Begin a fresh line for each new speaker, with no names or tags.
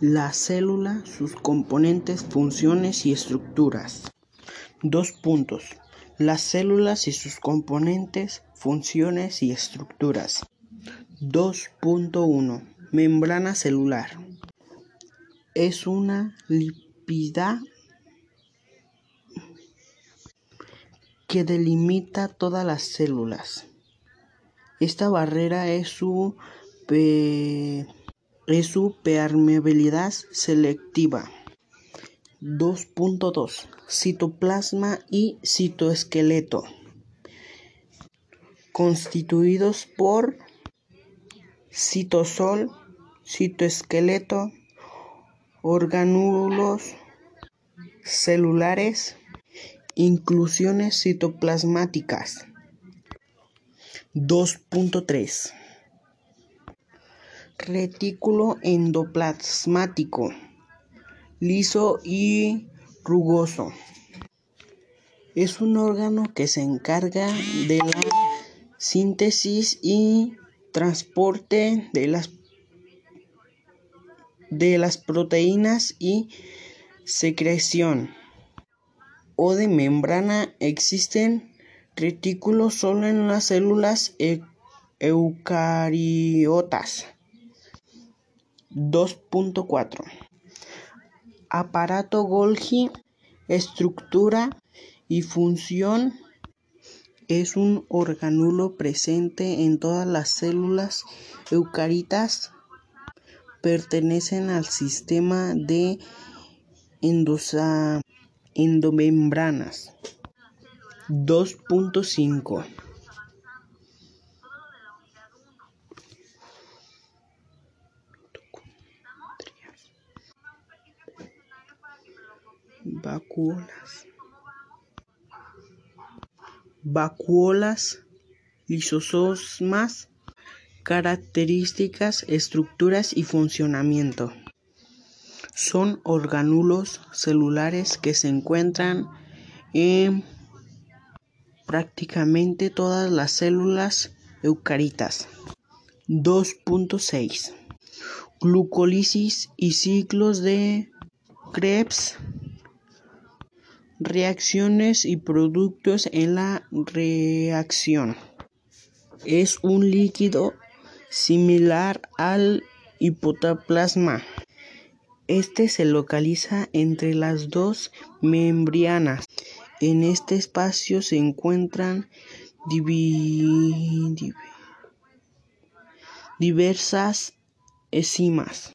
La célula, sus componentes, funciones y estructuras. Dos puntos. Las células y sus componentes, funciones y estructuras. 2.1. Membrana celular. Es una lípida que delimita todas las células. Esta barrera es su es su permeabilidad selectiva. 2.2 Citoplasma y citoesqueleto constituidos por citosol, citoesqueleto, orgánulos celulares, inclusiones citoplasmáticas. 2.3 Retículo endoplasmático, liso y rugoso. Es un órgano que se encarga de la síntesis y transporte de las, de las proteínas y secreción o de membrana. Existen retículos solo en las células eucariotas. 2.4 Aparato Golgi, estructura y función. Es un orgánulo presente en todas las células eucaritas. Pertenecen al sistema de endomembranas. 2.5 Vacuolas. Vacuolas, lisosomas, características, estructuras y funcionamiento. Son orgánulos celulares que se encuentran en prácticamente todas las células eucaritas. 2.6 Glucólisis y ciclos de Krebs reacciones y productos en la reacción. Es un líquido similar al hipotaplasma. Este se localiza entre las dos membranas. En este espacio se encuentran diversas enzimas.